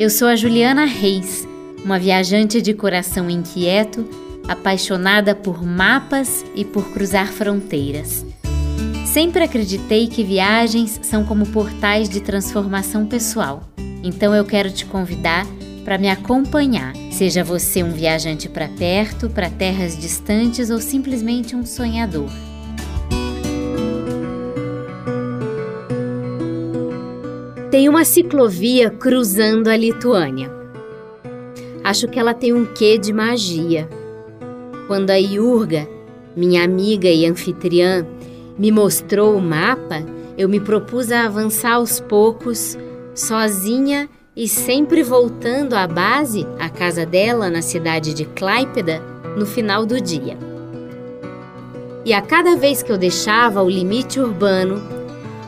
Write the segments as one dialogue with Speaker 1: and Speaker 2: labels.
Speaker 1: Eu sou a Juliana Reis, uma viajante de coração inquieto, apaixonada por mapas e por cruzar fronteiras. Sempre acreditei que viagens são como portais de transformação pessoal. Então eu quero te convidar para me acompanhar, seja você um viajante para perto, para terras distantes ou simplesmente um sonhador. Tem uma ciclovia cruzando a Lituânia. Acho que ela tem um quê de magia. Quando a Iurga, minha amiga e anfitriã, me mostrou o mapa, eu me propus a avançar aos poucos, sozinha e sempre voltando à base, à casa dela na cidade de Klaipeda, no final do dia. E a cada vez que eu deixava o limite urbano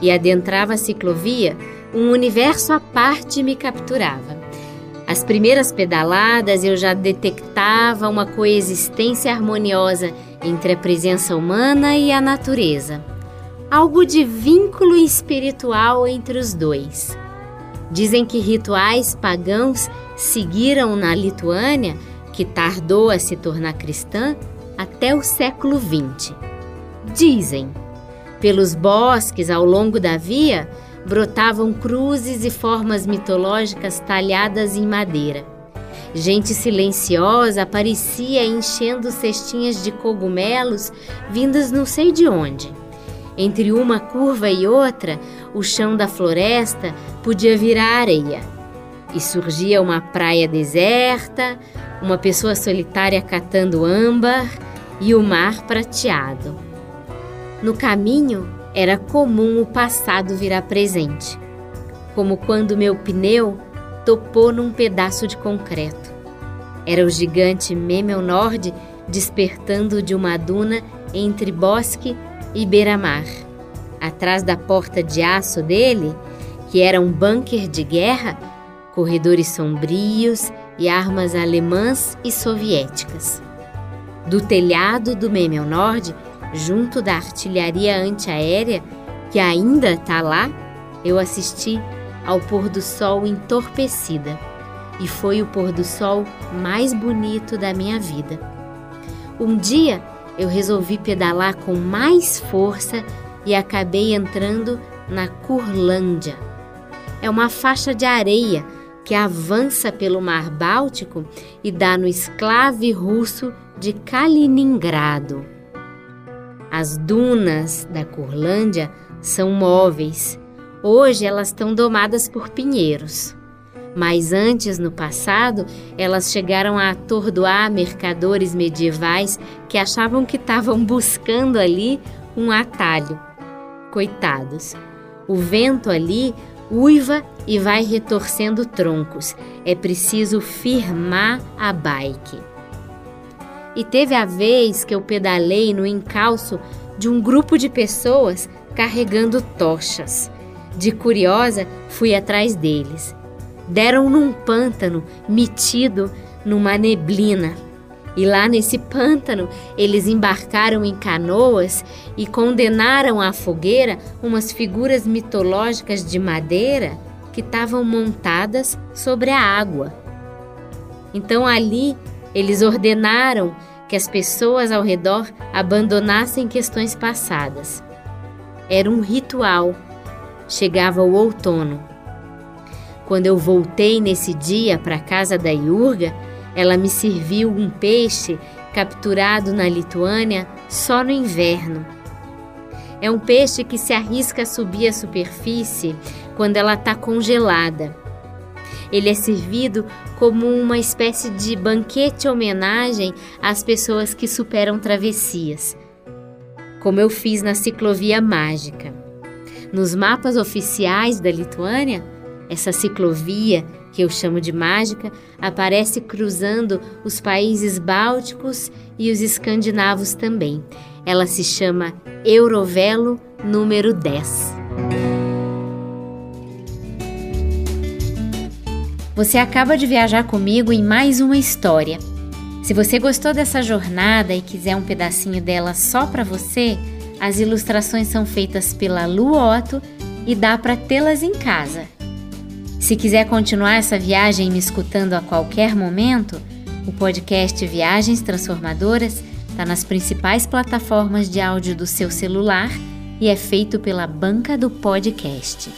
Speaker 1: e adentrava a ciclovia, um universo à parte me capturava. As primeiras pedaladas eu já detectava uma coexistência harmoniosa entre a presença humana e a natureza. Algo de vínculo espiritual entre os dois. Dizem que rituais pagãos seguiram na Lituânia, que tardou a se tornar cristã, até o século XX. Dizem. Pelos bosques ao longo da via, brotavam cruzes e formas mitológicas talhadas em madeira. Gente silenciosa aparecia enchendo cestinhas de cogumelos vindas não sei de onde. Entre uma curva e outra, o chão da floresta podia virar areia. E surgia uma praia deserta, uma pessoa solitária catando âmbar e o mar prateado. No caminho, era comum o passado virar presente, como quando meu pneu topou num pedaço de concreto. Era o gigante Memelnord despertando de uma duna entre bosque e beira-mar. Atrás da porta de aço dele, que era um bunker de guerra, corredores sombrios e armas alemãs e soviéticas. Do telhado do Memelnord junto da artilharia antiaérea que ainda está lá, eu assisti ao pôr do sol entorpecida e foi o pôr do sol mais bonito da minha vida. Um dia eu resolvi pedalar com mais força e acabei entrando na Curlândia. É uma faixa de areia que avança pelo Mar Báltico e dá no esclave russo de Kaliningrado. As dunas da Curlândia são móveis. Hoje elas estão domadas por pinheiros. Mas antes, no passado, elas chegaram a atordoar mercadores medievais que achavam que estavam buscando ali um atalho. Coitados. O vento ali uiva e vai retorcendo troncos. É preciso firmar a bike. E teve a vez que eu pedalei no encalço de um grupo de pessoas carregando tochas. De curiosa, fui atrás deles. Deram num pântano metido numa neblina. E lá nesse pântano, eles embarcaram em canoas e condenaram à fogueira umas figuras mitológicas de madeira que estavam montadas sobre a água. Então ali eles ordenaram que as pessoas ao redor abandonassem questões passadas. Era um ritual. Chegava o outono. Quando eu voltei nesse dia para a casa da Iurga, ela me serviu um peixe capturado na Lituânia só no inverno. É um peixe que se arrisca a subir à superfície quando ela está congelada ele é servido como uma espécie de banquete homenagem às pessoas que superam travessias, como eu fiz na ciclovia mágica. Nos mapas oficiais da Lituânia, essa ciclovia, que eu chamo de mágica, aparece cruzando os países bálticos e os escandinavos também. Ela se chama Eurovelo número 10. Você acaba de viajar comigo em mais uma história. Se você gostou dessa jornada e quiser um pedacinho dela só para você, as ilustrações são feitas pela Lu Otto e dá para tê-las em casa. Se quiser continuar essa viagem me escutando a qualquer momento, o podcast Viagens Transformadoras está nas principais plataformas de áudio do seu celular e é feito pela Banca do Podcast.